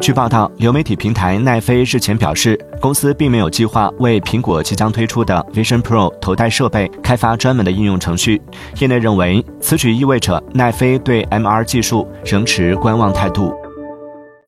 据报道流媒体平台奈飞日前表示公司并没有计划为苹果即将推出的 vision pro 头戴设备开发专门的应用程序。业内认为此举意味着奈飞对 mr 技术仍持观望态度。